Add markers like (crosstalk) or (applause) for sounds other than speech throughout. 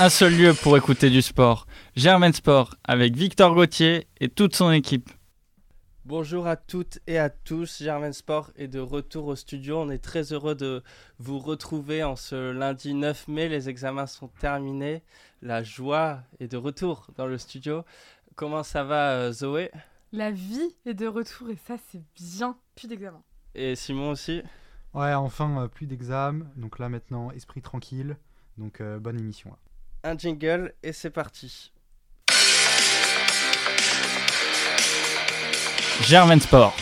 un seul lieu pour écouter du sport. Germain Sport avec Victor Gauthier et toute son équipe. Bonjour à toutes et à tous, Germain Sport est de retour au studio. On est très heureux de vous retrouver en ce lundi 9 mai. Les examens sont terminés. La joie est de retour dans le studio. Comment ça va euh, Zoé? La vie est de retour et ça c'est bien. Plus d'examen. Et Simon aussi? Ouais, enfin, euh, plus d'examen. Donc là maintenant, esprit tranquille. Donc euh, bonne émission. là. Un jingle et c'est parti. Germain Sport.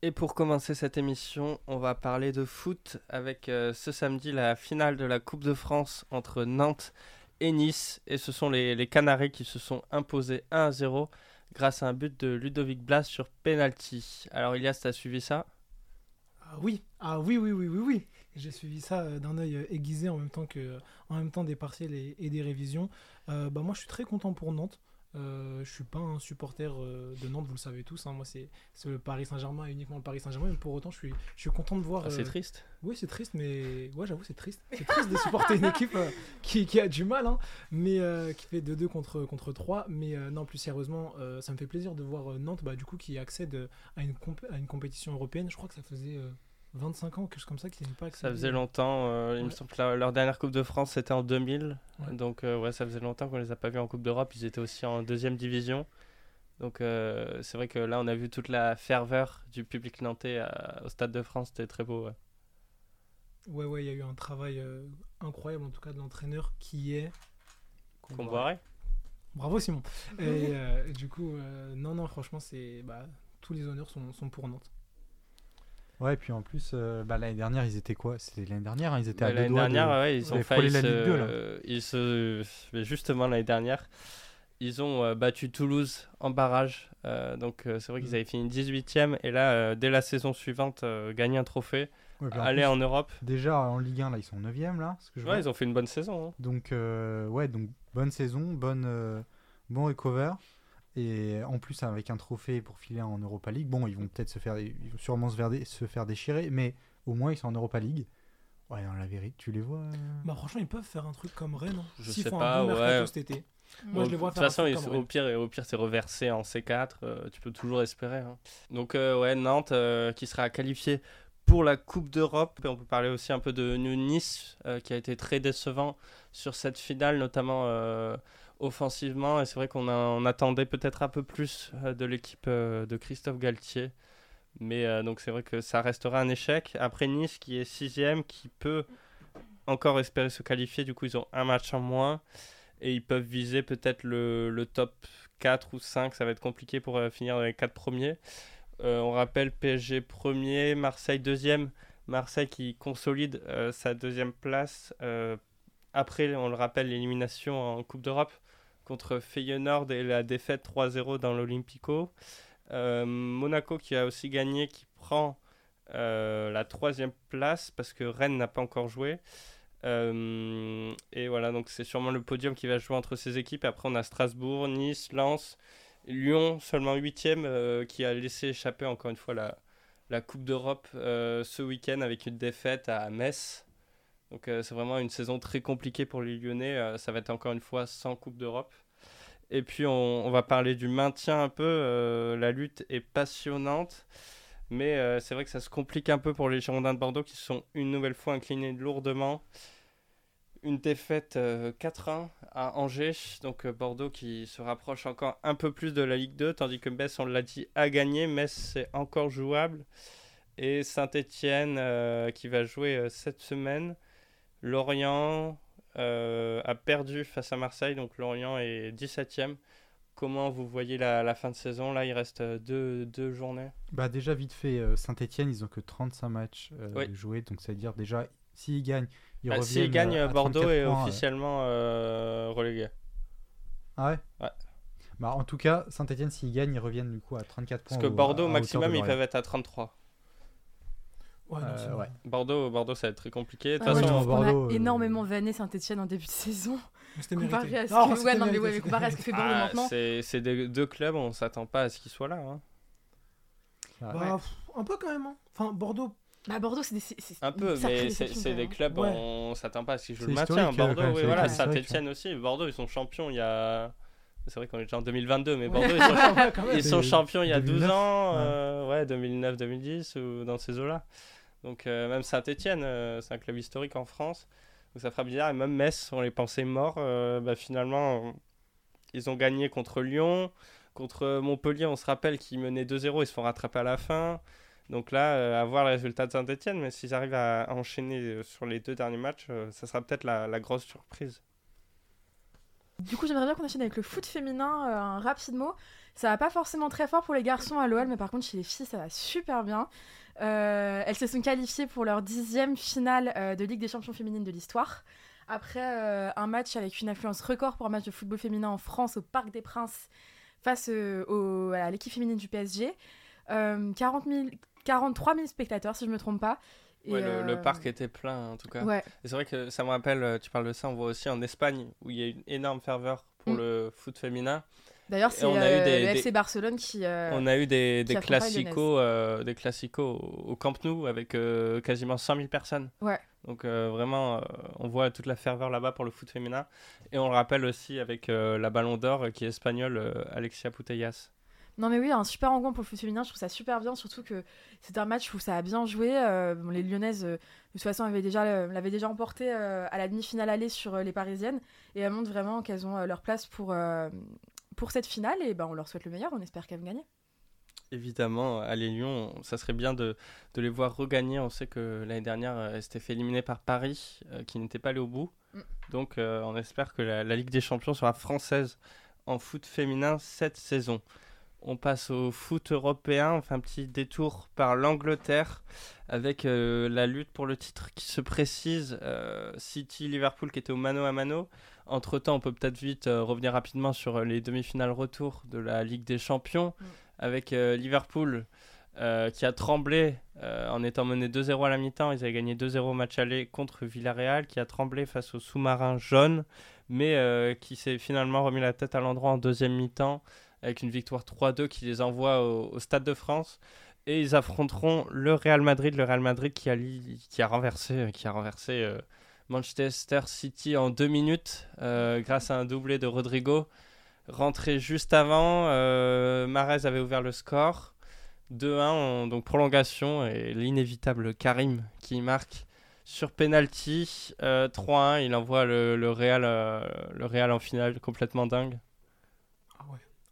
Et pour commencer cette émission, on va parler de foot avec euh, ce samedi la finale de la Coupe de France entre Nantes et Nice. Et ce sont les, les Canaries qui se sont imposés 1 à 0 grâce à un but de Ludovic Blas sur penalty. Alors Ilias, t'as suivi ça? Ah oui, ah oui, oui, oui, oui, oui. J'ai suivi ça euh, d'un œil euh, aiguisé en même temps que, en même temps des partiels et, et des révisions. Euh, bah moi, je suis très content pour Nantes. Euh, je suis pas un supporter euh, de Nantes, vous le savez tous. hein. Moi, c'est c'est le Paris Saint-Germain et uniquement le Paris Saint-Germain. Mais pour autant, je suis, je suis content de voir. Ah, C'est euh, triste. Oui, c'est triste, mais ouais, j'avoue, c'est triste. C'est triste de supporter une équipe euh, qui, qui a du mal, hein, mais euh, qui fait 2-2 contre, contre 3. Mais euh, non, plus sérieusement, euh, ça me fait plaisir de voir euh, Nantes, bah, du coup, qui accède à une, comp- à une compétition européenne. Je crois que ça faisait euh, 25 ans, quelque chose comme ça, qu'ils n'avaient pas accédé. Ça faisait longtemps. euh, il me semble que leur dernière Coupe de France c'était en 2000. Ouais. Donc euh, ouais, ça faisait longtemps qu'on les a pas vus en Coupe d'Europe. Ils étaient aussi en deuxième division. Donc euh, c'est vrai que là on a vu toute la ferveur du public nantais à- au Stade de France. C'était très beau. ouais. Ouais, ouais, il y a eu un travail incroyable, en tout cas, de l'entraîneur qui est. Comboiré Bravo, Simon. Et du coup, non, non, franchement, c'est. Bah, tous les honneurs sont, sont pour Nantes. Ouais, et puis en plus, euh, bah, l'année dernière, ils étaient quoi? C'était l'année dernière, hein, ils étaient à Bah, deux L'année doigts de- dernière, ouais, ils ont failli la. Ligue 2, là. Ils se... mais Justement l'année dernière, ils ont euh, battu Toulouse en barrage. Euh, donc c'est vrai qu'ils Mm. avaient fini 18ème. Et là, euh, dès la saison suivante, gagner un trophée, Ouais, puis en aller plus, en Europe. Déjà en Ligue 1, là, ils sont 9ème là. Ce que je Ouais, vois. ils ont fait une bonne saison. hein. Donc, ouais, donc bonne saison, bonne, bon recover. Et en plus, avec un trophée pour filer en Europa League, bon, ils vont peut-être se faire, ils vont sûrement se faire, se faire déchirer, mais au moins ils sont en Europa League. Ouais, dans la vérité, tu les vois. euh, Bah, franchement, ils peuvent faire un truc comme Rennes. hein. Je S'ils sais font pas, un bon ouais. cet été. Moi, Moi, Bon, je les vois de toute faire un façon, au pire, au pire, c'est reversé en C4. euh, tu peux toujours espérer. hein. Donc, euh, ouais, Nantes euh, qui sera qualifié pour la Coupe d'Europe. Et on peut parler aussi un peu de Nice euh, qui a été très décevant sur cette finale, notamment euh, offensivement. Et c'est vrai qu'on attendait peut-être un peu plus euh, de l'équipe euh, de Christophe Galtier. Mais euh, donc, c'est vrai que ça restera un échec. Après Nice qui est sixième, qui peut encore espérer se qualifier. Du coup, ils ont un match en moins et ils peuvent viser peut-être le, top 4 ou 5. Ça va être compliqué pour finir dans les 4 premiers. On rappelle PSG premier, Marseille deuxième. Marseille qui consolide sa deuxième place. après, on le rappelle, l'élimination en Coupe d'Europe contre Feyenoord et la défaite 3-0 dans l'Olympico. Euh, Monaco qui a aussi gagné, qui prend euh, la troisième place parce que Rennes n'a pas encore joué. Euh, et voilà, donc c'est sûrement le podium qui va jouer entre ces équipes. Après, on a Strasbourg, Nice, Lens, Lyon, seulement huitième, euh, qui a laissé échapper encore une fois la, Coupe d'Europe ce week-end avec une défaite à Metz. Donc euh, c'est vraiment une saison très compliquée pour les Lyonnais. Euh, ça va être encore une fois sans Coupe d'Europe. Et puis on, va parler du maintien un peu. Euh, la lutte est passionnante. Mais c'est vrai que ça se complique un peu pour les Girondins de Bordeaux qui sont une nouvelle fois inclinés lourdement. Une défaite euh, 4-1 à Angers. Donc Bordeaux qui se rapproche encore un peu plus de la Ligue 2. Tandis que Metz, on l'a dit, a gagné. Metz, c'est encore jouable. Et Saint-Etienne qui va jouer cette semaine. Lorient euh, a perdu face à Marseille. Donc Lorient est 17ème. Comment vous voyez la, la fin de saison? Là, il reste euh, deux, deux journées. Bah déjà vite fait, Saint-Etienne, ils ont que 35 matchs euh, Oui. joués, donc ça veut dire déjà, s'ils gagnent, ils Ah, reviennent S'ils gagnent, euh, à Bordeaux 34 est points, euh. officiellement euh, relégué. Ah ouais? Ouais. Bah en tout cas, Saint-Etienne, s'ils gagnent, ils reviennent du coup à 34 points. Parce que au- Bordeaux, à- à hauteur maximum, ils peuvent être à 33. Ouais, non, Euh, c'est- ouais. Bordeaux, Bordeaux, ça va être très compliqué. De toute Ah ouais, façon, Bordeaux, a euh, énormément vanné Saint-Etienne en début de saison. C'était Comparé mérité. à ce Non, que, c'était ouais, non, mais, mérité, ouais, mais c'était comparé à ce que fait Bordeaux ah, maintenant. c'est c'est des deux clubs, on s'attend pas à ce qu'ils soient là. hein. Ah, Bah, pff, un peu quand même. hein. Enfin, Bordeaux, Bah, Bordeaux, c'est des. c'est- c'est Un peu, mais c'est des même. clubs, Ouais. on s'attend pas à ce qu'ils jouent le maintien. euh, Bordeaux, oui, voilà, Saint-Etienne aussi. Bordeaux, ils sont champions il y a. C'est vrai qu'on est déjà en 2022, mais Ouais. Bordeaux, (laughs) ils sont, champions- il y a 12 2009, ans, ouais. euh, ouais, 2009-2010 ou dans ces eaux-là. Donc, euh, même Saint-Etienne, c'est un club historique en France. Donc, ça fera bizarre. Et même Metz, on les pensait morts. euh, bah, finalement, euh, ils ont gagné contre Lyon. Contre Montpellier, on se rappelle qu'ils menaient 2-0, ils se font rattraper à la fin. Donc là, euh, à voir le résultat de Saint-Etienne, mais s'ils arrivent à enchaîner euh, sur les deux derniers matchs, euh, ça sera peut-être la, la grosse surprise. Du coup, j'aimerais bien qu'on enchaîne avec le foot féminin euh, un rapide mot. Ça va pas forcément très fort pour les garçons à l'OL, mais par contre, chez les filles, ça va super bien. Euh, elles se sont qualifiées pour leur dixième finale euh, de Ligue des champions féminines de l'histoire. Après euh, un match avec une affluence record pour un match de football féminin en France au Parc des Princes face au- à l'équipe féminine du PSG. Euh, 40 000 43 000 spectateurs, si je me trompe pas. Ouais, le, le parc était plein en tout cas. Ouais, C'est vrai que ça me rappelle, tu parles de ça, on voit aussi en Espagne où il y a une énorme ferveur pour Mm. le foot féminin. D'ailleurs, c'est on a eu euh, des- le des- FC Barcelone qui. euh, On a eu des, qui des classicos, euh, des classicos au, Camp Nou avec euh, quasiment 100 000 personnes. Ouais. Donc euh, vraiment, euh, on voit toute la ferveur là-bas pour le foot féminin. Et on le rappelle aussi avec euh, la Ballon d'Or euh, qui est espagnole, euh, Alexia Putellas. Non mais oui, un super engouement pour le foot féminin, je trouve ça super bien, surtout que c'est un match où ça a bien joué. euh, bon, les Lyonnaises, euh, de toute façon, avaient déjà, euh, l'avaient déjà emporté euh, à la demi-finale aller sur euh, les Parisiennes, et elles montrent vraiment qu'elles ont euh, leur place pour, euh, pour cette finale, et ben, on leur souhaite le meilleur, on espère qu'elles vont gagner. Évidemment, à les Lyon, ça serait bien de, de les voir regagner. On sait que l'année dernière, euh, elles s'étaient fait éliminer par Paris, euh, qui n'était pas allé au bout. Mm. Donc, euh, on espère que la, la Ligue des Champions sera française en foot féminin cette saison. On passe au foot européen, on fait un petit détour par l'Angleterre avec euh, la lutte pour le titre qui se précise. euh, City-Liverpool qui était au mano à mano. Entre-temps, on peut peut-être vite euh, revenir rapidement sur les demi-finales retour de la Ligue des Champions Mm. avec Liverpool qui a tremblé en étant mené 2-0 à la mi-temps. Ils avaient gagné 2-0 au match aller contre Villarreal, qui a tremblé face au sous-marin jaune, mais qui s'est finalement remis la tête à l'endroit en deuxième mi-temps avec une victoire 3-2 qui les envoie au, Stade de France. Et ils affronteront le Real Madrid, le Real Madrid qui a, qui a renversé, qui a renversé euh, Manchester City en deux minutes euh, grâce à un doublé de Rodrigo. Rentré juste avant, euh, Mahrez avait ouvert le score. 2-1, en- donc prolongation, et l'inévitable Karim qui marque sur penalty. Euh, 3-1, il envoie le, Real, euh, le Real en finale, complètement dingue.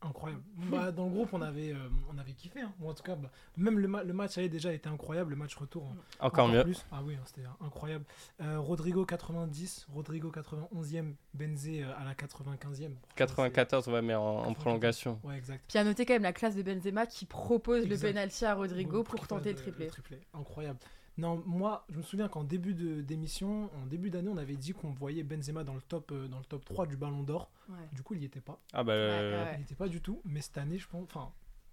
Incroyable. Bah, dans le groupe, on avait, euh, on avait kiffé. Hein. Ou en tout cas, bah, même le, ma- le match avait déjà été incroyable. Le match retour, hein, Encore mieux. plus. Ah oui, hein, c'était incroyable. Euh, Rodrigo 90, Rodrigo 91e, Benzé euh, à la 95e. Franchement, 94, ouais, mais en, en 94. prolongation. Ouais, exact. Puis à noter quand même la classe de Benzema qui propose Exact. le penalty à Rodrigo Ouais, pour tenter le fasse triplé. Incroyable. Non, moi, je me souviens qu'en début de- d'émission, en début d'année, on avait dit qu'on voyait Benzema dans le top, euh, dans le top 3 du Ballon d'or. Ouais. Du coup, il n'y était pas. Ah bah, euh, ouais. Il n'y était pas du tout. Mais cette année, je pense. Enfin,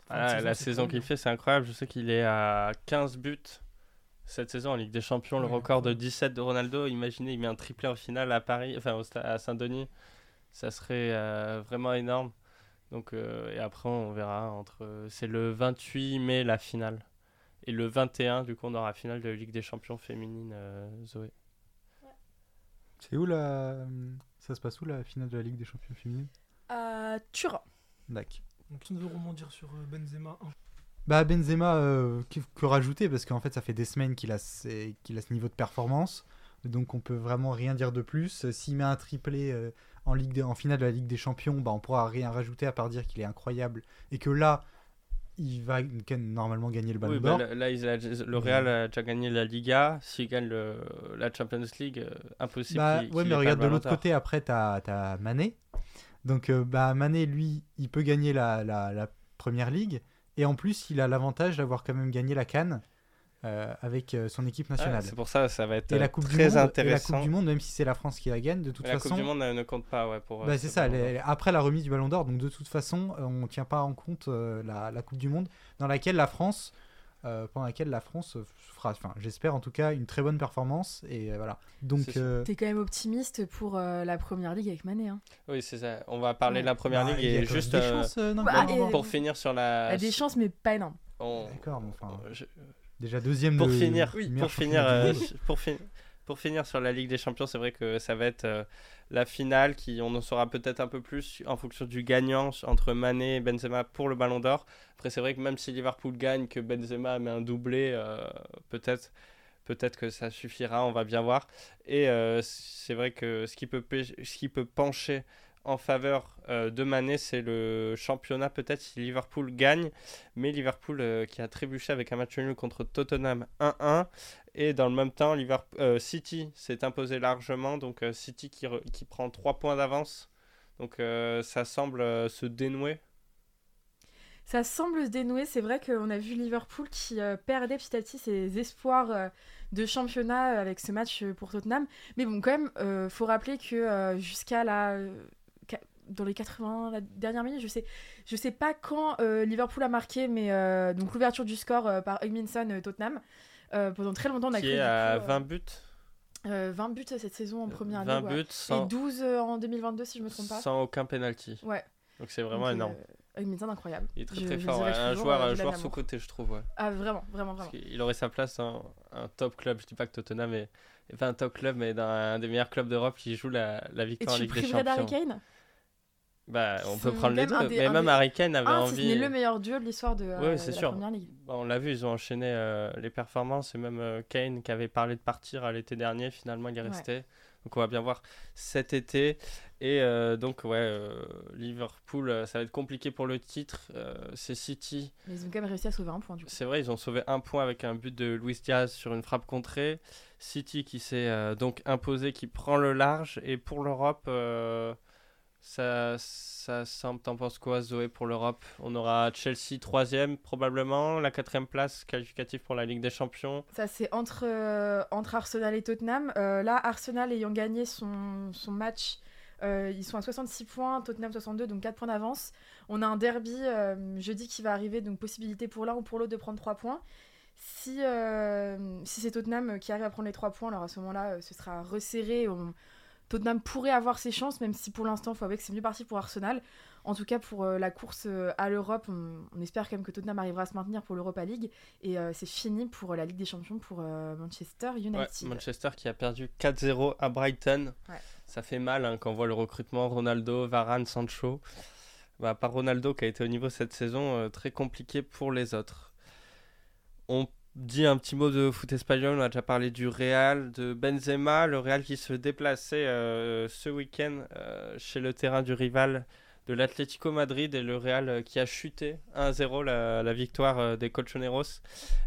ah, la saison qu'il fait, c'est incroyable. Je sais qu'il est à 15 buts cette saison en Ligue des Champions, le Ouais, record de incroyable. 17 de Ronaldo. Imaginez, il met un triplé en finale à Paris, enfin à Saint-Denis. Ça serait euh, vraiment énorme. Donc, euh, et après, on verra entre. C'est le 28 mai la finale. Et le 21, du coup, on aura la finale de la Ligue des Champions féminine, euh, Zoé. C'est où la. Ça se passe où la finale de la Ligue des champions féminines? À Turin. D'accord. Donc, qui veut rebondir sur euh, Benzema Bah Benzema, euh, que, que rajouter? Parce qu'en fait, ça fait des semaines qu'il a, qu'il a ce niveau de performance. Donc on peut vraiment rien dire de plus. S'il met un triplé euh, en, Ligue en finale de la Ligue des Champions, bah, on pourra rien rajouter à part dire qu'il est incroyable. Et que là, il va normalement gagner le Ballon Oui, bah, d'Or. là, a- le Real a déjà gagné la Liga. S'il gagne le- la Champions League, euh, impossible. Bah, ouais, mais regarde de l'autre côté, après, t'as as Mané. Donc, euh, bah, Mané, lui, il peut gagner la, la, la première ligue. Et en plus, il a l'avantage d'avoir quand même gagné la Cannes euh, avec euh, son équipe Ouais, nationale. c'est pour ça ça va être et, la euh, du très monde, et la intéressant. Coupe du Monde, même si c'est la France qui la gagne, de toute la façon. Coupe du Monde ne compte pas ouais, pour. bah, ce c'est ça, après la remise du Ballon d'Or, donc de toute façon, on ne tient pas en compte euh, la, la Coupe du Monde, dans laquelle la France, euh, pendant laquelle la France fera, enfin, j'espère en tout cas, une très bonne performance. Et euh, voilà. Donc, euh, T'es quand même optimiste pour euh, la première ligue avec Mané. Hein. Oui, c'est ça. On va parler Ouais. de la première bah, ligue il y a et juste des euh, chances, euh, non, Bah, et- d'Or. pour finir sur Il la. y a des chances, mais pas énormes. on- D'accord, mais enfin. je- Déjà deuxième Pour de- finir, pour finir, euh, (laughs) pour, fin- pour finir sur la Ligue des Champions, c'est vrai que ça va être euh, la finale qui on en saura peut-être un peu plus en fonction du gagnant entre Mané et Benzema pour le Ballon d'Or. Après, c'est vrai que même si Liverpool gagne, que Benzema met un doublé, euh, peut-être peut-être que ça suffira, on va bien voir. Et c'est vrai que ce qui peut pê- ce qui peut pencher en faveur euh, de Mané, c'est le championnat peut-être si Liverpool gagne, mais Liverpool euh, qui a trébuché avec un match nul contre Tottenham 1-1 et dans le même temps Liverpool, euh, City s'est imposé largement, donc City qui, qui prend 3 points d'avance, donc ça semble se dénouer. Ça semble se dénouer. C'est vrai qu'on a vu Liverpool qui perdait petit à petit ses espoirs de championnat avec ce match pour Tottenham. Mais bon, quand même, euh, faut rappeler que jusqu'à la. Dans les 80, la dernière minute, je sais, je sais pas quand euh, Liverpool a marqué, mais euh, donc l'ouverture du score euh, par Hugminson Tottenham. Pendant très longtemps, on a qui cru est à coup, euh, 20 buts, euh, 20 buts cette saison en première 20 ligue. ouais. buts Et sans, 12 euh, en 2022, si je me trompe pas. sans aucun penalty. Ouais. Donc c'est vraiment Donc, énorme. Hugminson, incroyable. Il est très je- très je fort, ouais. un joueur, un joueur l'aime à sous mort. côté je trouve. Ouais. Ah, vraiment, vraiment, vraiment. Qu'il aurait sa place dans un top club. Je dis pas que Tottenham est, pas un top club, mais dans un des meilleurs clubs d'Europe qui joue la, la Et victoire en tu Ligue des priverais d'Harry Champions. Kane? Bah, on peut prendre les deux. des- mais même des- Harry Kane avait Ah, si envie. n'est le meilleur duo de l'histoire de, euh, Ouais, de sûr. la première ligue. Bah, on l'a vu, ils ont enchaîné euh, les performances et même euh, Kane qui avait parlé de partir à l'été dernier, finalement il est Ouais. resté. Donc on va bien voir cet été. Et euh, donc ouais, euh, Liverpool, euh, ça va être compliqué pour le titre. Euh, c'est City. Mais ils ont quand même réussi à sauver un point du coup. C'est vrai, ils ont sauvé un point avec un but de Luis Diaz sur une frappe contrée. City qui s'est euh, donc imposé, qui prend le large. Et pour l'Europe, euh, ça, ça semble. T'en penses quoi, Zoé, pour l'Europe? On aura Chelsea troisième probablement, la quatrième place qualificative pour la Ligue des Champions. Ça, c'est entre, euh, entre Arsenal et Tottenham. Euh, là, Arsenal ayant gagné son, son match, euh, ils sont à 66 points, Tottenham 62, donc 4 points d'avance. On a un derby euh, jeudi qui va arriver, donc possibilité pour l'un ou pour l'autre de prendre 3 points. Si, euh, si c'est Tottenham qui arrive à prendre les 3 points, alors à ce moment-là, euh, ce sera resserré. On- Tottenham pourrait avoir ses chances, même si pour l'instant, il faut avouer que c'est mieux parti pour Arsenal. En tout cas, pour euh, la course euh, à l'Europe, on, on espère quand même que Tottenham arrivera à se maintenir pour l'Europa League. Et euh, c'est fini pour la Ligue des Champions pour Manchester Ouais, United. Manchester qui a perdu 4-0 à Brighton. Ouais. Ça fait mal hein, quand on voit le recrutement Ronaldo, Varane, Sancho. Bah, à part Ronaldo qui a été au niveau cette saison, très compliqué pour les autres. On dit un petit mot de foot espagnol, on a déjà parlé du Real, de Benzema, le Real qui se déplaçait euh, ce week-end euh, chez le terrain du rival de l'Atlético Madrid et le Real euh, qui a chuté 1-0 la, la victoire des Colchoneros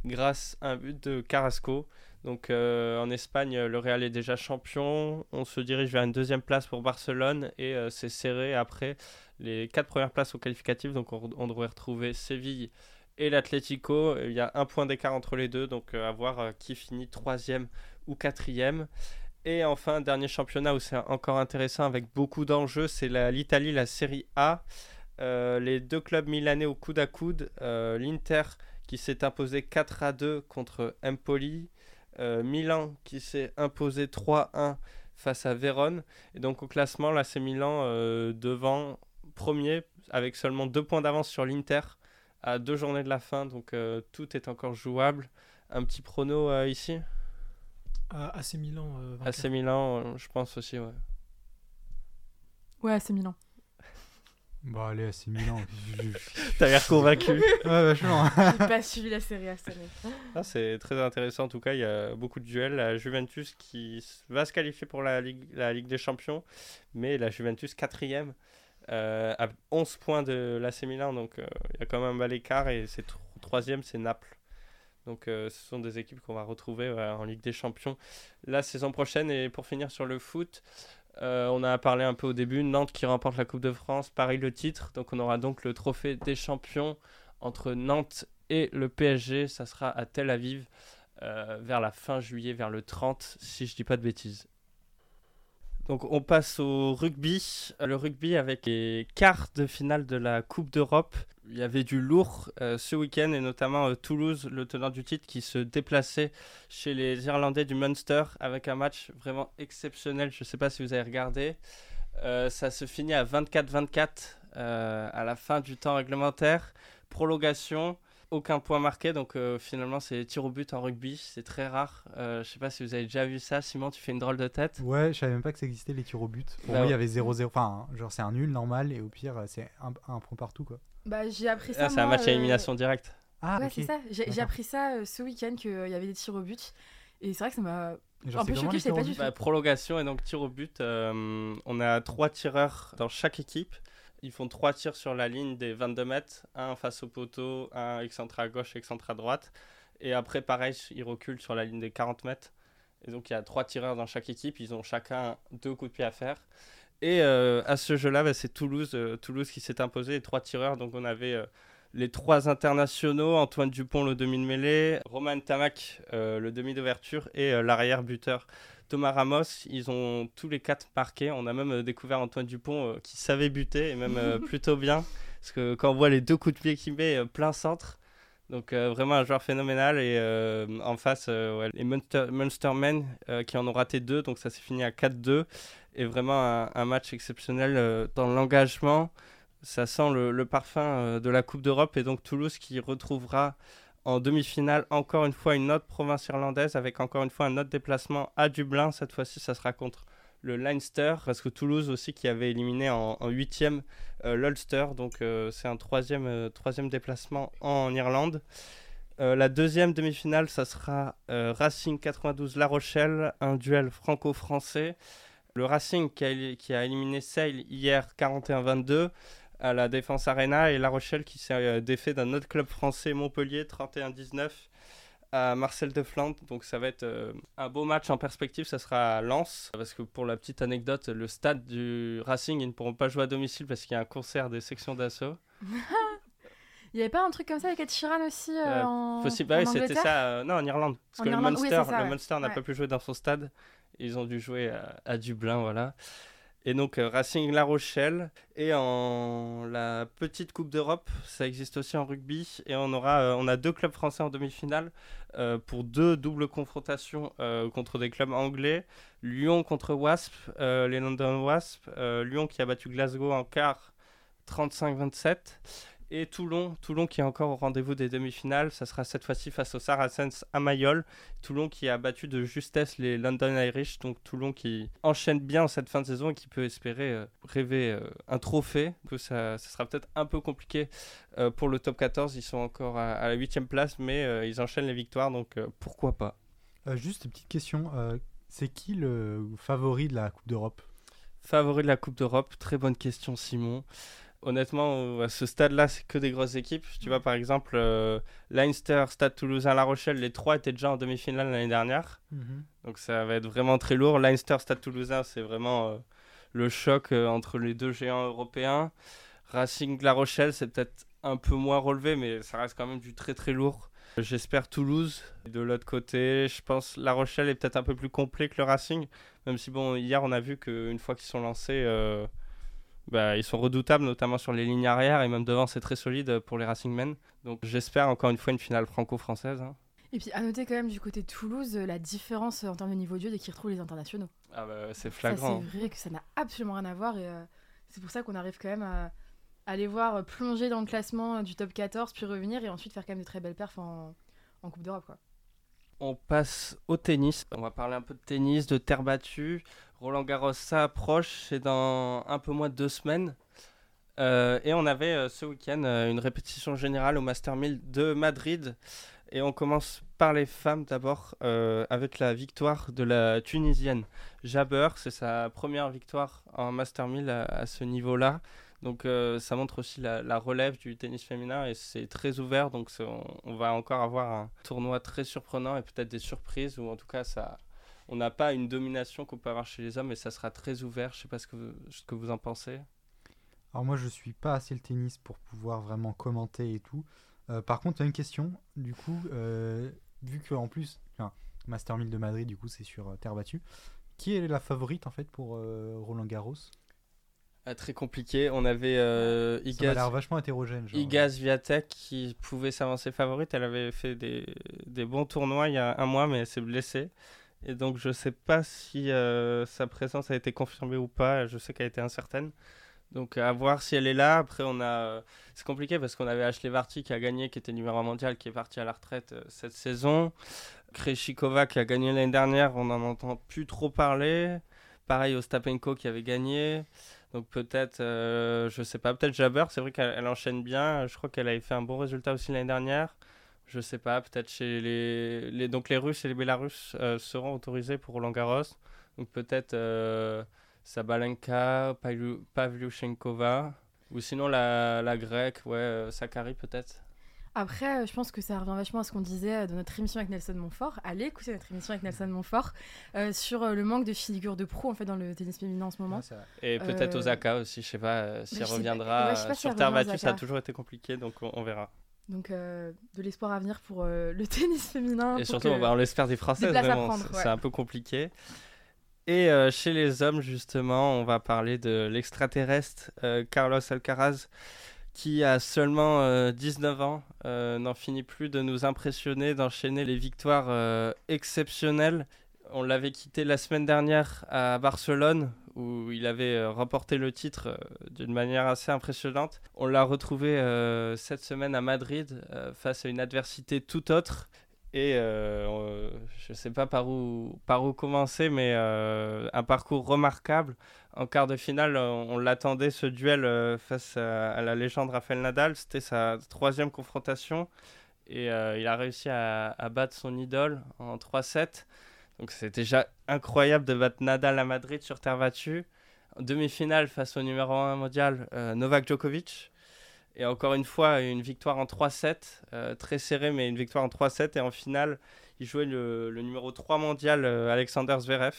grâce à un but de Carrasco. Donc en Espagne, le Real est déjà champion. On se dirige vers une deuxième place pour Barcelone et c'est serré après les quatre premières places au qualificatif. Donc on, on devrait retrouver Séville et l'Atlético. Il y a un point d'écart entre les deux, donc euh, à voir euh, qui finit troisième ou quatrième. Et enfin, dernier championnat où c'est encore intéressant avec beaucoup d'enjeux, c'est la- l'Italie, la Série A. Euh, les deux clubs milanais au coude à coude. L'Inter qui s'est imposé 4 à 2 contre Empoli. Milan qui s'est imposé 3-1 face à Vérone. Et donc au classement, là c'est Milan devant premier avec seulement deux points d'avance sur l'Inter à deux journées de la fin. Donc euh, tout est encore jouable. Un petit prono euh, ici? À AC Milan. euh. AC Milan, euh, je pense aussi, ouais. Ouais, c'est Milan. (laughs) Bah allez, c'est Milan. (laughs) T'as l'air convaincu. ouais, vachement. (laughs) J'ai pas suivi la série A cette année. Ah, c'est très intéressant en tout cas, il y a beaucoup de duels. La Juventus qui va se qualifier pour la Ligue, la Ligue des Champions, mais la Juventus quatrième euh, à 11 points de l'AC Milan, donc euh, il y a quand même un bel écart et c'est tro- troisième c'est Naples. Donc euh, ce sont des équipes qu'on va retrouver en Ligue des Champions la saison prochaine. Et pour finir sur le foot, euh, on a parlé un peu au début, Nantes qui remporte la Coupe de France, Paris le titre, donc on aura donc le trophée des champions entre Nantes et le PSG, ça sera à Tel Aviv vers la fin juillet, vers le 30, si je dis pas de bêtises. Donc on passe au rugby. Euh, Le rugby avec les quarts de finale de la Coupe d'Europe. Il y avait du lourd euh, ce week-end et notamment euh, Toulouse, le tenant du titre, qui se déplaçait chez les Irlandais du Munster avec un match vraiment exceptionnel. Je ne sais pas si vous avez regardé. Ça se finit à 24-24 euh, à la fin du temps réglementaire. Prolongation aucun point marqué. Donc euh, finalement, c'est les tirs au but en rugby. C'est très rare. Euh, je sais pas si vous avez déjà vu ça. Simon, tu fais une drôle de tête. Ouais, je savais même pas que ça existait les tirs au but. Pour Bah moi, il y avait 0-0. Enfin, genre, c'est un nul normal et au pire, c'est un, un point partout, quoi. Bah, j'ai appris ça. Ah, c'est un match à euh, élimination directe. Ah, ouais, c'est ça. J'ai appris ça euh, ce week-end qu'il y avait des tirs au but. Et c'est vrai que ça m'a. Genre, un c'est peu choqué, je pas du tout. Bah, prolongation et donc tir au but. euh, on a trois tireurs dans chaque équipe. Ils font trois tirs sur la ligne des 22 mètres. Un face au poteau, un excentré à gauche, excentré à droite. Et après, pareil, ils reculent sur la ligne des 40 mètres. Et donc, il y a trois tireurs dans chaque équipe. Ils ont chacun deux coups de pied à faire. Et euh, à ce jeu-là, bah, c'est Toulouse, euh, Toulouse qui s'est imposé, les trois tireurs. Donc, on avait euh, les trois internationaux Antoine Dupont, le demi de mêlée, Roman Tamac, euh, le demi d'ouverture, et euh, l'arrière buteur Thomas Ramos. Ils ont tous les quatre marqué. On a même euh, découvert Antoine Dupont euh, qui savait buter, et même (laughs) plutôt bien. Parce que quand on voit les deux coups de pied qu'il met plein centre, donc vraiment un joueur phénoménal. Et en face, ouais, les Munster, Munstermen qui en ont raté deux, donc ça s'est fini à 4-2. Et vraiment un, un match exceptionnel dans l'engagement. Ça sent le, parfum euh, de la Coupe d'Europe. Et donc Toulouse qui retrouvera en demi-finale encore une fois une autre province irlandaise avec encore une fois un autre déplacement à Dublin. Cette fois-ci, ça sera contre le Leinster, parce que Toulouse aussi qui avait éliminé en, huitième euh, l'Ulster, donc euh, c'est un troisième, troisième déplacement en Irlande. La deuxième demi-finale, ça sera Racing 92 La Rochelle, un duel franco-français. Le Racing qui a, qui a éliminé Sale hier 41-22 à la Défense Arena et La Rochelle qui s'est euh, défait d'un autre club français Montpellier 31-19 à Marcel de Flandre. Donc ça va être euh, un beau match en perspective, ça sera à Lens. Parce que pour la petite anecdote, le stade du Racing, ils ne pourront pas jouer à domicile parce qu'il y a un concert des sections d'assaut. (laughs) Il y avait pas un truc comme ça avec Ed Sheeran aussi euh, Euh, en, Possible, bah oui, c'était ça. non, en Irlande. Parce En que Irlande, le Munster, n'a Ouais. pas pu jouer dans son stade. Ils ont dû jouer à, à Dublin, voilà. Et donc euh, Racing La Rochelle. Et en la petite Coupe d'Europe, ça existe aussi en rugby. Et on, aura, euh, on a deux clubs français en demi-finale euh, pour deux doubles confrontations contre des clubs anglais. Lyon contre Wasp, les London Wasp. Lyon qui a battu Glasgow en quart 35-27. Et Toulon, Toulon qui est encore au rendez-vous des demi-finales, ça sera cette fois-ci face aux Saracens à Mayol. Toulon qui a battu de justesse les London Irish, donc Toulon qui enchaîne bien en cette fin de saison et qui peut espérer euh, rêver euh, un trophée. Que ça, ça sera peut-être un peu compliqué euh, pour le top 14, ils sont encore à, à la 8 place, mais ils enchaînent les victoires, donc pourquoi pas? Juste une petite question. c'est qui le favori de la Coupe d'Europe? Favori de la Coupe d'Europe, très bonne question Simon. Honnêtement, à ce stade-là, c'est que des grosses équipes. Tu vois, par exemple, euh, Leinster, Stade Toulousain, La Rochelle, les trois étaient déjà en demi-finale l'année dernière. Donc ça va être vraiment très lourd. Leinster, Stade Toulousain, c'est vraiment euh, le choc euh, entre les deux géants européens. Racing, La Rochelle, c'est peut-être un peu moins relevé, mais ça reste quand même du très très lourd. J'espère Toulouse. De l'autre côté, je pense La Rochelle est peut-être un peu plus complet que le Racing. Même si, bon, hier, on a vu qu'une fois qu'ils sont lancés, euh, bah, ils sont redoutables, notamment sur les lignes arrière. Et même devant, c'est très solide pour les Racingmen. Donc j'espère encore une fois une finale franco-française. hein. Et puis à noter quand même du côté de Toulouse la différence euh, en termes de niveau de jeu dès qu'ils retrouvent les internationaux. Ah bah, c'est flagrant. c'est vrai que ça n'a absolument rien à voir et euh, c'est pour ça qu'on arrive quand même à, à les voir plonger dans le classement euh, du top 14 puis revenir et ensuite faire quand même de très belles perfs en, en Coupe d'Europe quoi. On passe au tennis. On va parler un peu de tennis, de terre battue. Roland Garros, ça approche. C'est dans un peu moins de deux semaines. Euh, et on avait euh, ce week-end euh, une répétition générale au Master 1000 de Madrid. Et on commence par les femmes d'abord avec la victoire de la Tunisienne Jabber. C'est sa première victoire en Master 1000 à, à ce niveau-là. Donc euh, ça montre aussi la, relève du tennis féminin et c'est très ouvert. Donc on, va encore avoir un tournoi très surprenant et peut-être des surprises ou en tout cas ça, on n'a pas une domination qu'on peut avoir chez les hommes et ça sera très ouvert. Je sais pas ce que vous, ce que vous en pensez. Alors moi je suis pas assez le tennis pour pouvoir vraiment commenter et tout. Euh, par contre, une question. Du coup, euh, vu que en plus, enfin, Master 1000 de Madrid, du coup, c'est sur euh, terre battue. Qui est la favorite en fait pour Roland Garros? Ah, très compliqué. On avait euh, Ça Igaz, l'air vachement hétérogène. genre. Igaz Viatek qui pouvait s'avancer favorite. Elle avait fait des, des bons tournois il y a un mois, mais elle s'est blessée. Et donc, je sais pas si euh, sa présence a été confirmée ou pas. Je sais qu'elle a été incertaine. Donc à voir si elle est là. Après, on a, euh, c'est compliqué parce qu'on avait Ashley Varty qui a gagné, qui était numéro 1 mondial, qui est parti à la retraite cette saison. Kreshikova qui a gagné l'année dernière, on n'en entend plus trop parler. Pareil Ostapenko qui avait gagné. Donc peut-être, euh, je sais pas, peut-être Jabber, c'est vrai qu'elle elle enchaîne bien. Je crois qu'elle avait fait un bon résultat aussi l'année dernière. Je sais pas, peut-être chez les, Donc les Russes et les Bélarusses euh, seront autorisés pour Roland Garros. Donc peut-être euh, Sabalenka, Pavlyuchenkova. Ou sinon la, la grecque, ouais, Sakari peut-être. Après, euh, je pense que ça revient vachement à ce qu'on disait euh, dans notre émission avec Nelson Montfort. Allez écouter notre émission avec Nelson Montfort euh, sur le manque de figure de proue en fait dans le tennis féminin en ce moment. Ouais. Et peut-être Euh, Osaka aussi, je sais pas si je sais pas- reviendra. ouais, je sais pas euh, si sur elle terre battue, ça a toujours été compliqué, donc on, on verra. Donc euh, de l'espoir à venir pour le (laughs) tennis féminin. Et surtout, on l'espère des Françaises, à vraiment, c'est ouais. un peu compliqué. Et chez les hommes, justement, on va parler de l'extraterrestre Carlos Alcaraz, qui a seulement euh, 19 ans, euh, n'en finit plus de nous impressionner, d'enchaîner les victoires euh, exceptionnelles. On l'avait quitté la semaine dernière à Barcelone, où il avait euh, remporté le titre euh, d'une manière assez impressionnante. On l'a retrouvé euh, cette semaine à Madrid, euh, face à une adversité tout autre. Et euh, je ne sais pas par où, par où commencer, mais euh, un parcours remarquable. En quart de finale, on, l'attendait ce duel euh, face à, à la légende Rafael Nadal. C'était sa troisième confrontation. Et euh, il a réussi à, à battre son idole en 3-7. Donc c'est déjà incroyable de battre Nadal à Madrid sur terre battue. En demi-finale face au numéro 1 mondial, euh, Novak Djokovic. Et encore une fois, une victoire en 3-7, euh, très serrée, mais une victoire en 3-7. Et en finale, il jouait le, le numéro 3 mondial, euh, Alexander Zverev.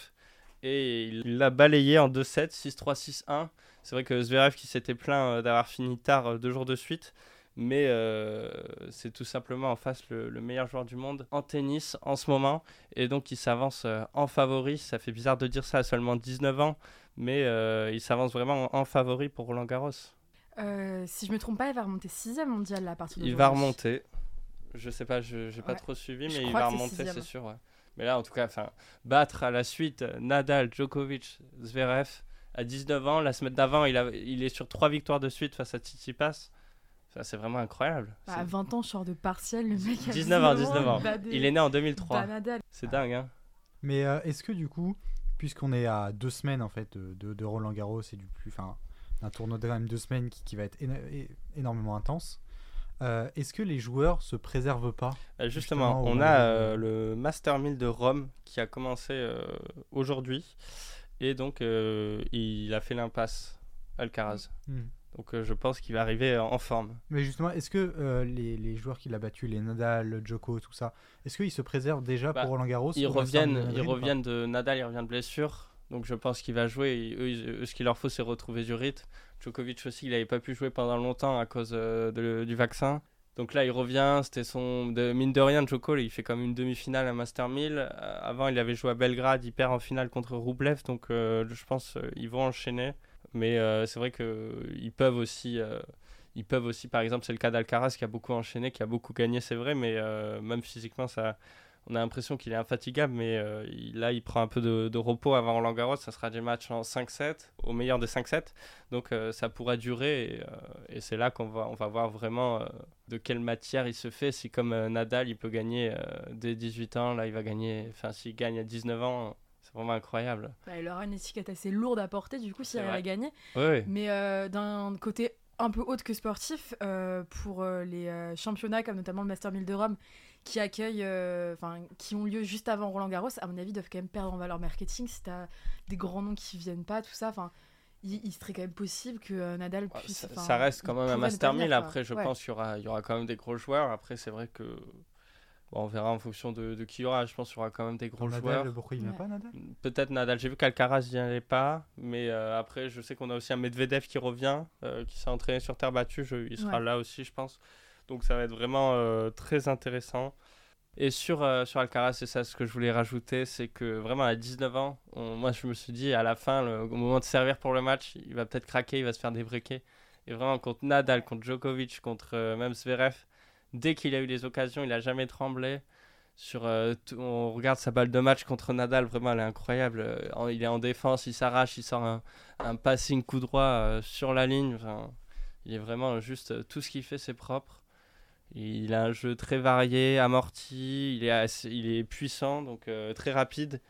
Et il l'a balayé en 2-7, 6-3, 6-1. C'est vrai que Zverev qui s'était plaint euh, d'avoir fini tard euh, deux jours de suite. Mais euh, c'est tout simplement en face le, le meilleur joueur du monde en tennis en ce moment. Et donc il s'avance en favori. Ça fait bizarre de dire ça à seulement 19 ans. Mais euh, il s'avance vraiment en, en favori pour Roland Garros. Euh, si je me trompe pas, il va remonter 6 mondial là, à partir Il va remonter. Je sais pas, je n'ai pas trop suivi, Je mais il va remonter, c'est sûr. ouais. Mais là, en tout cas, enfin, battre à la suite Nadal, Djokovic, Zverev à 19 ans. La semaine d'avant, il, a- il est sur trois victoires de suite face à Tsitsipas. Ça, c'est vraiment incroyable. Bah, C'est- à 20 ans, je sors de partiel, le mec. a 19 ans, 19 ans. des- Il est né en 2003. bat Nadal. C'est dingue, hein Mais euh, est-ce que du coup, puisqu'on est à deux semaines en fait de, Roland Garros et du plus, enfin, un tournoi de quand même deux semaines qui, qui va être éno- énormément intense, euh, est-ce que les joueurs se préservent pas Euh, Justement, on a euh, le Master 1000 de Rome qui a commencé euh, aujourd'hui. Et donc, il a fait l'impasse, Alcaraz. Hmm. Donc, je pense qu'il va arriver en forme. Mais justement, est-ce que les, les joueurs qu'il a battus, les Nadal, le Djoko, tout ça, est-ce qu'ils se préservent déjà Bah, pour Roland Garros Ils reviennent, ils reviennent de Nadal, il revient de blessure. Donc je pense qu'il va jouer. Eux, ils- ce qu'il leur faut, c'est retrouver du rythme. Djokovic aussi, il n'avait pas pu jouer pendant longtemps à cause euh, du vaccin. Donc là, il revient. C'était son. De, mine de rien, Djoko, il fait comme une demi-finale à Master 1000. Euh, avant, il avait joué à Belgrade, il perd en finale contre Rublev. Donc euh, je pense qu'ils vont enchaîner. Mais c'est vrai qu'ils peuvent aussi. ils peuvent aussi, par exemple, c'est le cas d'Alcaraz qui a beaucoup enchaîné, qui a beaucoup gagné, c'est vrai, mais même physiquement, ça, on a l'impression qu'il est infatigable, mais euh, il- là, il prend un peu de, de repos avant Roland Garros. Ça sera des matchs en 5-7, au meilleur des 5-7. Donc, euh, ça pourra durer. Et, euh, et c'est là qu'on va, on va voir vraiment de quelle matière il se fait. Si, comme Nadal, il peut gagner dès 18 ans, là, il va gagner. Enfin, s'il gagne à 19 ans, c'est vraiment incroyable. Bah, il aura une étiquette assez lourde à porter, du coup, s'il arrive à gagner. Oui, oui. Mais d'un côté un peu autre que sportif, euh, pour euh, les euh, championnats comme notamment le Master 1000 de Rome, qui accueillent, euh, enfin, qui ont lieu juste avant Roland Garros, à mon avis, doivent quand même perdre en valeur marketing si t'as des grands noms qui viennent pas, tout ça. Enfin, il, il serait quand même possible que euh, Nadal Ouais, puisse. Ça, ça reste quand même un Master pas 1000. venir, quoi. Après, je Ouais. pense qu'il y aura, il y aura quand même des gros joueurs. Après, c'est vrai que. bon, on verra en fonction de, de qui il y aura. Je pense qu'il y aura quand même des gros joueurs. Nadal, pourquoi il vient Ouais. pas Nadal? Peut-être Nadal. J'ai vu qu'Alcaraz n'y allait pas. Mais euh, après, je sais qu'on a aussi un Medvedev qui revient, euh, qui s'est entraîné sur terre battue. Je- il sera Ouais. là aussi, je pense. Donc ça va être vraiment euh, très intéressant. Et sur, euh, sur Alcaraz, c'est ça ce que je voulais rajouter, c'est que vraiment à 19 ans, moi je me suis dit à la fin, au moment de servir pour le match, il va peut-être craquer, il va se faire débriquer. Et vraiment contre Nadal, contre Djokovic, contre euh, même Zverev, dès qu'il a eu les occasions, il a jamais tremblé. Sur, on regarde sa balle de match contre Nadal, vraiment elle est incroyable. Il est en défense, il s'arrache, il sort un, un passing coup droit sur la ligne. Il est vraiment juste tout ce qu'il fait, c'est propre. Il a un jeu très varié, amorti, il est, puissant, donc euh, très rapide.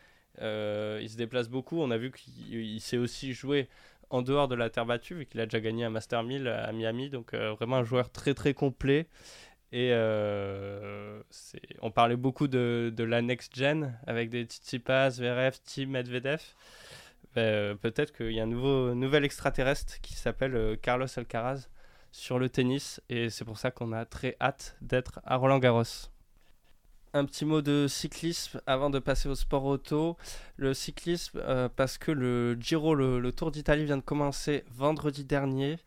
Euh, il se déplace beaucoup. On a vu qu'il il sait aussi jouer en dehors de la terre battue, vu qu'il a déjà gagné un Master 1000 à Miami. Donc euh, vraiment un joueur très très complet. Et on parlait beaucoup de, la next gen avec des Tsitsipas, Zverev, Tim, Medvedev. Peut-être qu'il y a un nouveau, nouvel extraterrestre qui s'appelle Carlos Alcaraz sur le tennis. Et c'est pour ça qu'on a très hâte d'être à Roland Garros. Un petit mot de cyclisme avant de passer au sport auto. Le cyclisme, euh, parce que le Giro, le, Tour d'Italie vient de commencer vendredi dernier.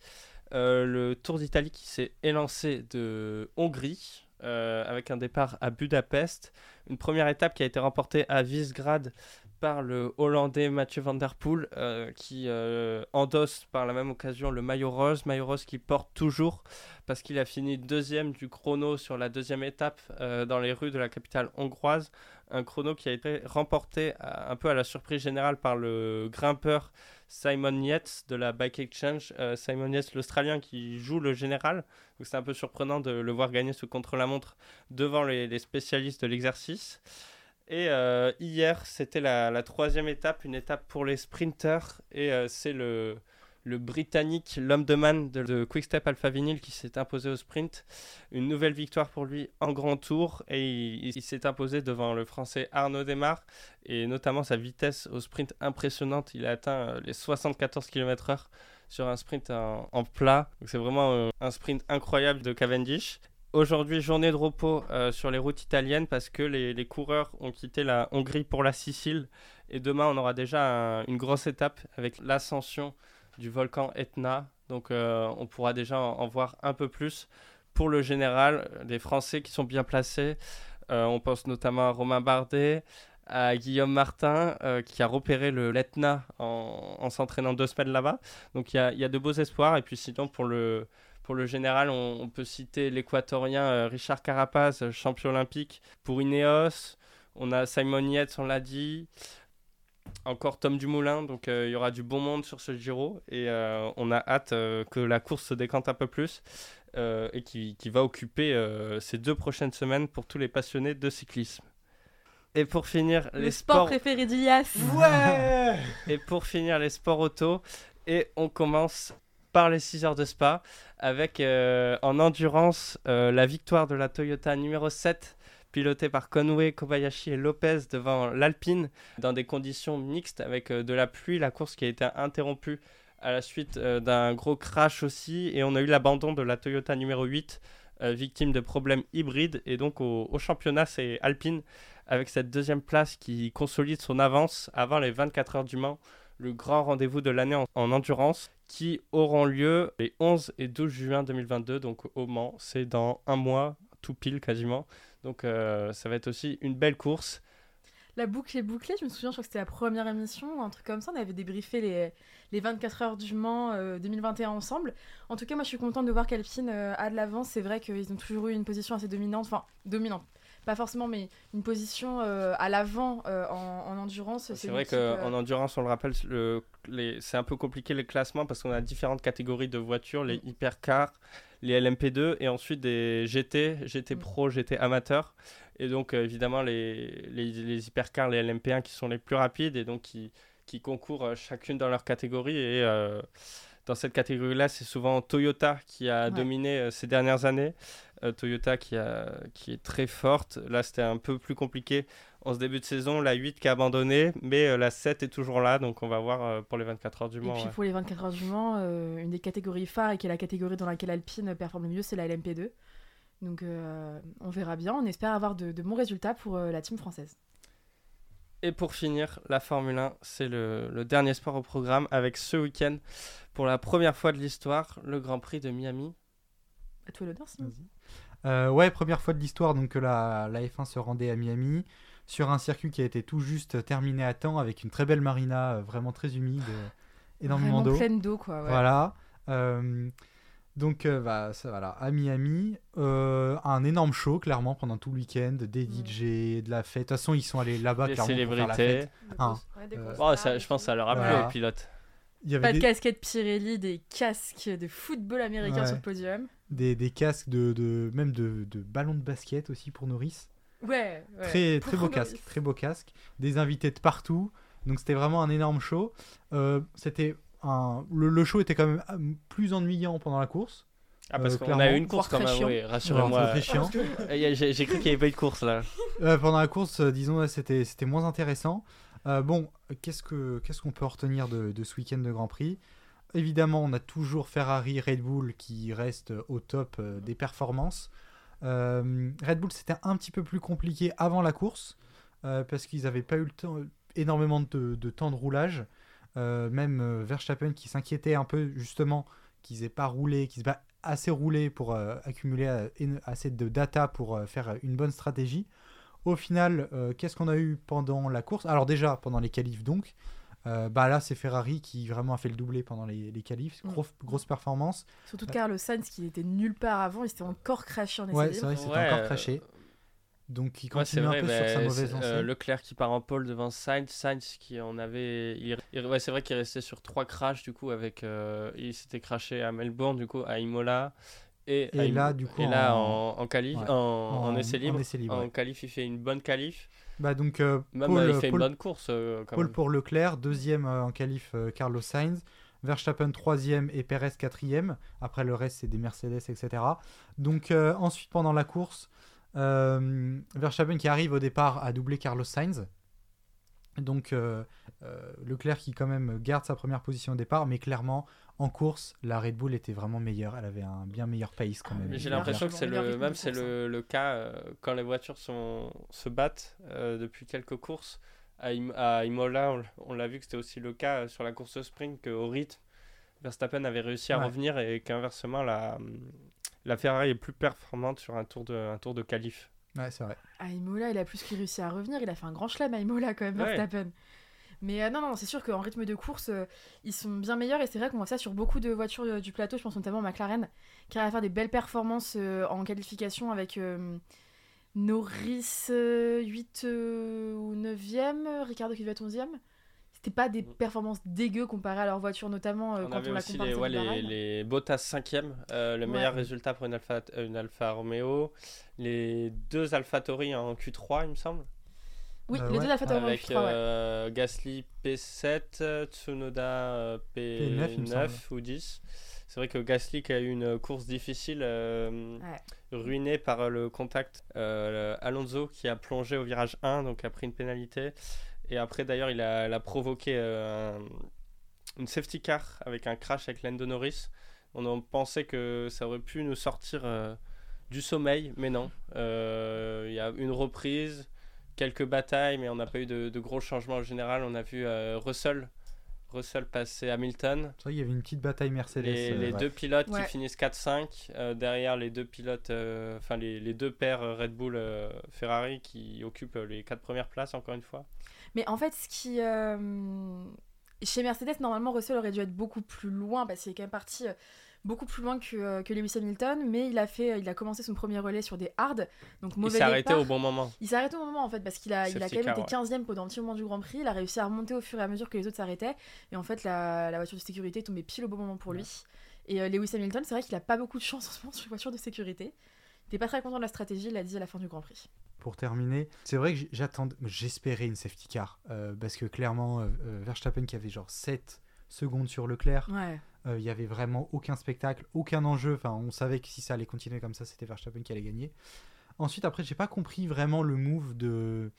Euh, le Tour d'Italie qui s'est élancé de Hongrie euh, avec un départ à Budapest. Une première étape qui a été remportée à Visegrad par le Hollandais Mathieu Van Der Poel euh, qui euh, endosse par la même occasion le maillot rose. Maillot rose qui porte toujours parce qu'il a fini deuxième du chrono sur la deuxième étape euh, dans les rues de la capitale hongroise. Un chrono qui a été remporté un peu à la surprise générale par le grimpeur Simon Yates de la Bike Exchange. Simon Yates, l'Australien qui joue le général. Donc c'est un peu surprenant de le voir gagner ce contre-la-montre devant les spécialistes de l'exercice. Et euh, hier, c'était la, troisième étape, une étape pour les sprinters. Et euh, c'est le, Britannique, l'homme de man de, Quickstep Alpha Vinyl qui s'est imposé au sprint. Une nouvelle victoire pour lui en grand tour. Et il, s'est imposé devant le Français Arnaud Desmar. Et notamment sa vitesse au sprint impressionnante. Il a atteint euh, les 74 km/h sur un sprint en, plat. C'est vraiment un sprint incroyable de Cavendish. Aujourd'hui, journée de repos euh, sur les routes italiennes parce que les, les coureurs ont quitté la Hongrie pour la Sicile. Et demain, on aura déjà un- une grosse étape avec l'ascension du volcan Etna. Donc, euh, on pourra déjà en, voir un peu plus. Pour le général, les Français qui sont bien placés, euh, on pense notamment à Romain Bardet, à Guillaume Martin, qui a repéré le l'Etna en, en s'entraînant deux semaines là-bas. Donc, il y y a de beaux espoirs. Et puis, sinon, pour le, pour le général, on, on peut citer l'équatorien euh, Richard Carapaz, euh, champion olympique pour Ineos. On a Simon Yates, on l'a dit. Encore Tom Dumoulin, donc euh, il y aura du bon monde sur ce Giro et euh, on a hâte euh, que la course se décante un peu plus euh, et qui, qui va occuper euh, ces deux prochaines semaines pour tous les passionnés de cyclisme. Et pour finir, Le les sport sports préféré d'Ilias. Ouais (laughs) et pour finir, les sports auto. Et on commence par les 6 heures de Spa avec euh, en endurance euh, la victoire de la Toyota numéro 7 pilotée par Conway, Kobayashi et Lopez devant l'Alpine dans des conditions mixtes avec euh, de la pluie, la course qui a été interrompue à la suite d'un gros crash aussi. Et on a eu l'abandon de la Toyota numéro 8 euh, victime de problèmes hybrides. Et donc au, championnat c'est Alpine avec cette deuxième place qui consolide son avance avant les 24 heures du Mans le grand rendez-vous de l'année en endurance qui auront lieu les 11 et 12 juin 2022, donc au Mans. C'est dans un mois, tout pile quasiment. Donc euh, ça va être aussi une belle course. La boucle est bouclée, je me souviens, je crois que c'était la première émission, un truc comme ça, on avait débriefé les, les 24 heures du Mans euh, 2021 ensemble. En tout cas, moi je suis contente de voir qu'Alpine euh, a de l'avance, c'est vrai qu'ils ont toujours eu une position assez dominante, enfin dominante, pas forcément, mais une position euh, à l'avant euh, en, en endurance. C'est vrai équipe, euh, qu'en endurance, on le rappelle, le, les- c'est un peu compliqué les classements parce qu'on a différentes catégories de voitures, les hypercars, les LMP2 et ensuite des GT, GT Mm. Pro, GT Amateur. Et donc évidemment les, les, les hypercars, les LMP1 qui sont les plus rapides et donc qui, qui concourent chacune dans leur catégorie. Et euh, dans cette catégorie-là, c'est souvent Toyota qui a Ouais. dominé ces dernières années. Euh, Toyota qui, a, qui est très forte. Là, c'était un peu plus compliqué en ce début de saison. La 8 qui a abandonné, mais euh, la 7 est toujours là. Donc on va voir euh, pour les 24 heures du Et Mans. puis ouais. pour les 24 heures du Mans, euh, une des catégories phares et qui est la catégorie dans laquelle Alpine performe le mieux, c'est la LMP2. Donc euh, on verra bien, on espère avoir de, de bons résultats pour euh, la team française. Et pour finir, la Formule 1, c'est le, le dernier sport au programme avec ce week-end, pour la première fois de l'histoire, le Grand Prix de Miami. À toi l'honneur, Simon. Euh, ouais, première fois de l'histoire donc que la, la F1 se rendait à Miami sur un circuit qui a été tout juste terminé à temps avec une très belle marina euh, vraiment très humide, euh, énormément d'eau. pleine d'eau, quoi. ouais. Voilà. Euh, Donc euh, bah, ça, voilà, à Miami, euh, un énorme show clairement pendant tout le week-end, des Mm. DJ, de la fête. De toute façon, ils sont allés là-bas clairement pour faire la célébrités. fête. Ah. Euh, Oh, ça, je pense que ça leur a plu Voilà. aux pilotes. Il y avait Pas de des, casquette Pirelli, des casques de football américain Ouais. sur le podium. Des, des casques de, de même de, de ballons de basket aussi pour Norris. Ouais, ouais. Très très beau casque, très beau casque. Des invités de partout. Donc c'était vraiment un énorme show. Euh, c'était un le, le show était quand même euh, plus ennuyant pendant la course. Ah, parce Euh, qu'on a eu une course quand même, oui, rassurez-moi. (laughs) Eh, J'ai cru qu'il n'y avait pas eu de course là. Euh, pendant la course, disons, c'était c'était moins intéressant. Euh, bon, qu'est-ce que qu'est-ce qu'on peut retenir de, de ce week-end de Grand Prix? Évidemment, on a toujours Ferrari, Red Bull qui restent au top euh, des performances. Euh, Red Bull, c'était un petit peu plus compliqué avant la course euh, parce qu'ils n'avaient pas eu le temps, énormément de, temps de roulage. Même Verstappen qui s'inquiétait un peu justement qu'ils n'aient pas roulé, qu'ils n'aient pas assez roulé pour accumuler assez de data pour faire une bonne stratégie. Au final, qu'est-ce qu'on a eu pendant la course? Alors déjà, pendant les qualifs donc, euh, bah là c'est Ferrari qui vraiment a fait le doublé pendant les, les qualifs, Mm. Gros- grosse performance. Surtout Carlos Sainz qui était nulle part avant, il s'était encore crashé en essai Ouais, c'est vrai, c'était Ouais, encore euh, craché. Donc il Ouais, continue vrai, un peu bah, sur sa mauvaise lancée. euh, Leclerc qui part en pole devant Sainz, Sainz qui en avait. il- il- ouais, c'est vrai qu'il restait sur trois crashs du coup avec. euh, il s'était crashé à Melbourne du coup, à Imola. Et, Et là, du coup, et là, en- en, en qualif, ouais, en, en essai libre. essai libre, En ouais. qualif, il fait une bonne qualif. Bah donc euh, Même Paul, il fait Paul- une bonne course euh, quand Paul même. pour Leclerc, deuxième euh, en qualif euh, Carlos Sainz, Verstappen troisième et Perez quatrième. Après le reste c'est des Mercedes etc. Donc euh, ensuite pendant la course, Verstappen qui arrive au départ à doubler Carlos Sainz. Donc euh, euh, Leclerc qui quand même garde sa première position au départ, mais clairement en course la Red Bull était vraiment meilleure. Elle avait un bien meilleur pace quand Ah, même. J'ai l'impression que c'est le même c'est le, le cas euh, quand les voitures sont, se battent euh, depuis quelques courses. À, Im- à Imola, on, l'a vu que c'était aussi le cas euh, sur la course sprint qu'au rythme, Verstappen avait réussi à Ouais. revenir et qu'inversement la, la Ferrari est plus performante sur un tour de, un tour de qualif. Ouais, c'est vrai. À Imola, il a plus que réussi à revenir. Il a fait un grand chelem à Imola quand même, Ouais. Verstappen. Mais euh, non, non, c'est sûr qu'en rythme de course, euh, ils sont bien meilleurs. Et c'est vrai qu'on voit ça sur beaucoup de voitures euh, du plateau. Je pense notamment à McLaren, qui arrive à faire des belles performances euh, en qualification avec euh, Norris euh, 8 euh, ou 9e, Ricardo qui devait être 11e. C'était pas des Mm. performances dégueu comparées à leur voiture, notamment euh, on quand avait on la aussi compare les, ouais, les, les Bottas 5e, le Ouais. meilleur résultat pour une Alfa, euh, une Alfa Romeo. Les deux AlphaTauri en Q3, il me semble. Oui, Euh, les ouais. deux Alpha Tauri en avec Q3, ouais. euh, Gasly P7, euh, Tsunoda euh, P9, il me P9 semble. ou 10. C'est vrai que Gasly qui a eu une course difficile, euh, Ouais. ruinée par euh, le contact. euh, Alonso qui a plongé au virage 1, donc a pris une pénalité. Et après d'ailleurs il a, provoqué euh, un- une safety car avec un crash avec Lando Norris. On en pensait que ça aurait pu nous sortir euh, du sommeil, mais non. Euh, Il y a une reprise, quelques batailles, mais on n'a pas eu de, de gros changements en général. On a vu euh, Russell, Russell passer Hamilton. C'est vrai qu'il y avait une petite bataille Mercedes. Les, euh, les ouais. deux pilotes Ouais. qui finissent 4-5, euh, derrière les deux pilotes, euh, enfin les, les deux paires Red Bull euh, Ferrari qui occupent les quatre premières places encore une fois. Mais en fait, ce qui. euh, Chez Mercedes, normalement, Russell aurait dû être beaucoup plus loin parce qu'il est quand même parti euh, beaucoup plus loin que, euh, que Lewis Hamilton. Mais il a, fait, il a commencé son premier relais sur des hards. Donc, Il mauvais s'est arrêté au bon moment. Il s'est arrêté au moment en fait parce qu'il a, il a quand même car, été 15ème pendant un petit moment du Grand Prix. Il a réussi à remonter au fur et à mesure que les autres s'arrêtaient. Et en fait, la, la voiture de sécurité est tombée pile au bon moment pour lui. Et euh, Lewis Hamilton, c'est vrai qu'il a pas beaucoup de chance en ce moment sur les voitures de sécurité. Il était pas très content de la stratégie, il l'a dit à la fin du Grand Prix. Pour terminer, c'est vrai que j- j'attendais, j'espérais une safety car euh, parce que clairement, euh, euh, Verstappen qui avait genre 7 secondes sur Leclerc, Ouais. euh, il y avait vraiment aucun spectacle, aucun enjeu. Enfin, on savait que si ça allait continuer comme ça, c'était Verstappen qui allait gagner. Ensuite, après, j'ai pas compris vraiment le move de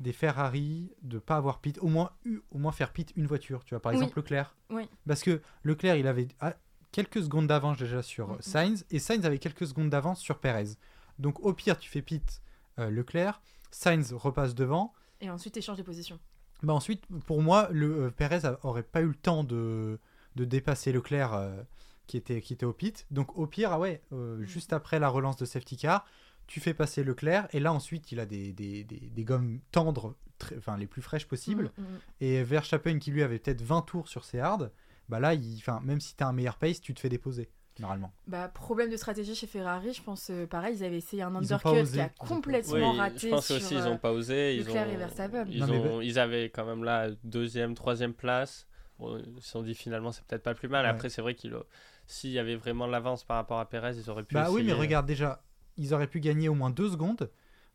des Ferrari de pas avoir pit, au moins eu- au moins faire pit une voiture. Tu vois, par Oui. exemple Leclerc. Oui. Parce que Leclerc, il avait ah, quelques secondes d'avance déjà sur. Sainz et Sainz avait quelques secondes d'avance sur Perez. Donc au pire, tu fais pit Leclerc, Sainz repasse devant. Et ensuite, échange des positions. Bah ensuite, pour moi, le euh, Perez aurait pas eu le temps de, de dépasser Leclerc euh, qui, était, qui était au pit. Donc au pire, ah ouais, euh, Mhm. juste après la relance de safety car, tu fais passer Leclerc et là ensuite il a des, des, des, des gommes tendres, très- enfin les plus fraîches possibles. Mm, mm, mm. Et Verstappen qui lui avait peut-être 20 tours sur ses hards, bah là, il, même si tu as un meilleur pace, tu te fais déposer. Normalement. Bah, problème de stratégie chez Ferrari, je pense, euh, pareil, ils avaient essayé un undercut qui a complètement Oui, raté je pense sur, aussi ils euh, n'ont pas osé. Ils, Leclerc ont, ils, Non, mais ont- ils avaient quand même là deuxième, troisième place. Bon, ils se sont dit finalement c'est peut-être pas plus mal. Ouais. Après c'est vrai qu'il s'il y avait vraiment l'avance par rapport à Perez, ils auraient pu. Bah oui, mais essayer. regarde déjà, ils auraient pu gagner au moins deux secondes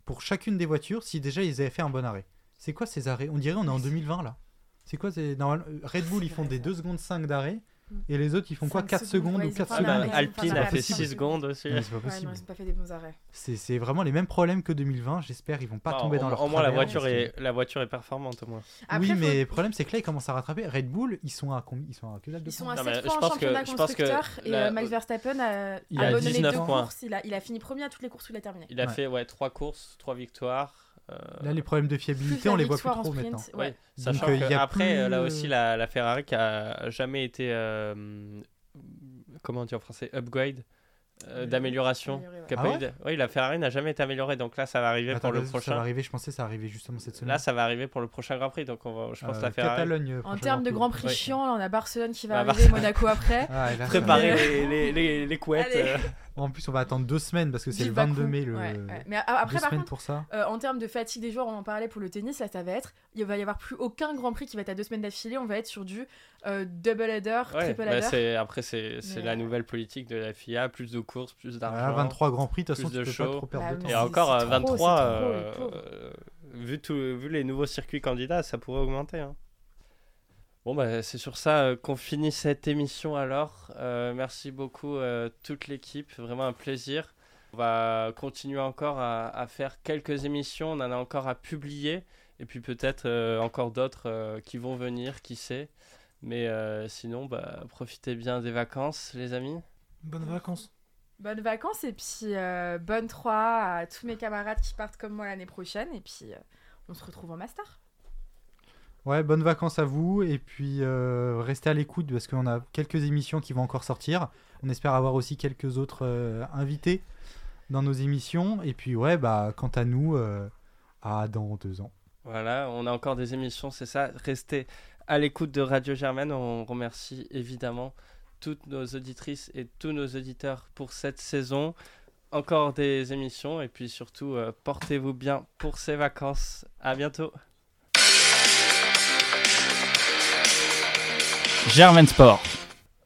pour chacune des voitures si déjà ils avaient fait un bon arrêt. C'est quoi ces arrêts? On dirait on est en 2020 là. C'est quoi c'est normal Red Bull ils font des ça. 2 secondes 5 d'arrêt. Et les autres ils font quoi Cinq 4 secondes, ouais, ou ils ont 4 pas Ah, fait bah, un secondes Alpine a fait fait un 6 arrêt. secondes aussi. Ouais, C'est pas Ouais, non, possible. ils ont pas fait des bons arrêts. C'est vraiment les mêmes problèmes que 2020. J'espère ils vont pas Bah, tomber dans leur au moins la voiture est la voiture est performante au moins. Après, oui, faut- mais le problème c'est que là ils commencent à rattraper. Red Bull ils sont à combien Ils sont à que dalle de Ils sont à Non, 7 mais points je en pense que- championnat je pense que constructeur et la- euh, Max Verstappen a, Il a 19 deux points. courses. Il a, il a fini premier à toutes les courses où il a terminé. Il a Ouais. fait ouais trois courses, trois victoires. Euh, Là les problèmes de fiabilité on les voit plus trop sprint, maintenant. Ouais, ouais. sachant Donc, euh, que y a après là aussi la, la Ferrari qui a jamais été euh, comment on dit en français upgrade euh, d'amélioration. Ouais. Ah ouais de- Oui, la Ferrari n'a jamais été améliorée donc là ça va arriver Attends, pour le vas-y, Ça va prochain. arriver, je pensais que ça arrivait justement cette semaine. Là ça va arriver pour le prochain Grand Prix donc on va, je pense Euh, la Ferrari Catalogne, En prochain termes de Grand Prix Ouais. chiant, là, on a Barcelone qui va Bah, arriver, Monaco après. Ah, et là, ça va. préparer Mais- les, les, les, les couettes. En plus, on va attendre deux semaines parce que c'est le Vive 22 Bakou. mai. Le... Ouais, ouais. Mais après, par semaines contre, pour ça. euh, en termes de fatigue des joueurs, on en parlait pour le tennis, là ça va être, il va y avoir plus aucun Grand Prix qui va être à deux semaines d'affilée, on va être sur du euh, double header, Ouais, triple bah, header. après c'est Mais, la euh, nouvelle politique de la FIA, plus de courses, plus d'argent. Voilà, 23 grands prix, de toute façon, tu pas trop perdre Bah, de Et encore c'est à trop, 23, c'est trop, euh, les pauvres. euh, vu, tout, vu les nouveaux circuits candidats, ça pourrait augmenter. hein. Bon, bah, c'est sur ça euh, qu'on finit cette émission alors. Euh, merci beaucoup euh, toute l'équipe, vraiment un plaisir. On va continuer encore à, à faire quelques émissions, on en a encore à publier, et puis peut-être euh, encore d'autres euh, qui vont venir, qui sait. Mais euh, sinon, bah, profitez bien des vacances, les amis. Bonnes vacances. Bonnes vacances et puis euh, bonne 3 à tous mes camarades qui partent comme moi l'année prochaine et puis euh, on se retrouve en master. Ouais, bonnes vacances à vous. Et puis, euh, restez à l'écoute parce qu'on a quelques émissions qui vont encore sortir. On espère avoir aussi quelques autres euh, invités dans nos émissions. Et puis, ouais, bah, quant à nous, euh, à dans deux ans. Voilà, on a encore des émissions, c'est ça. Restez à l'écoute de Radio Germaine. On remercie évidemment toutes nos auditrices et tous nos auditeurs pour cette saison. Encore des émissions et puis surtout, portez-vous bien pour ces vacances. À bientôt. Germain Sport,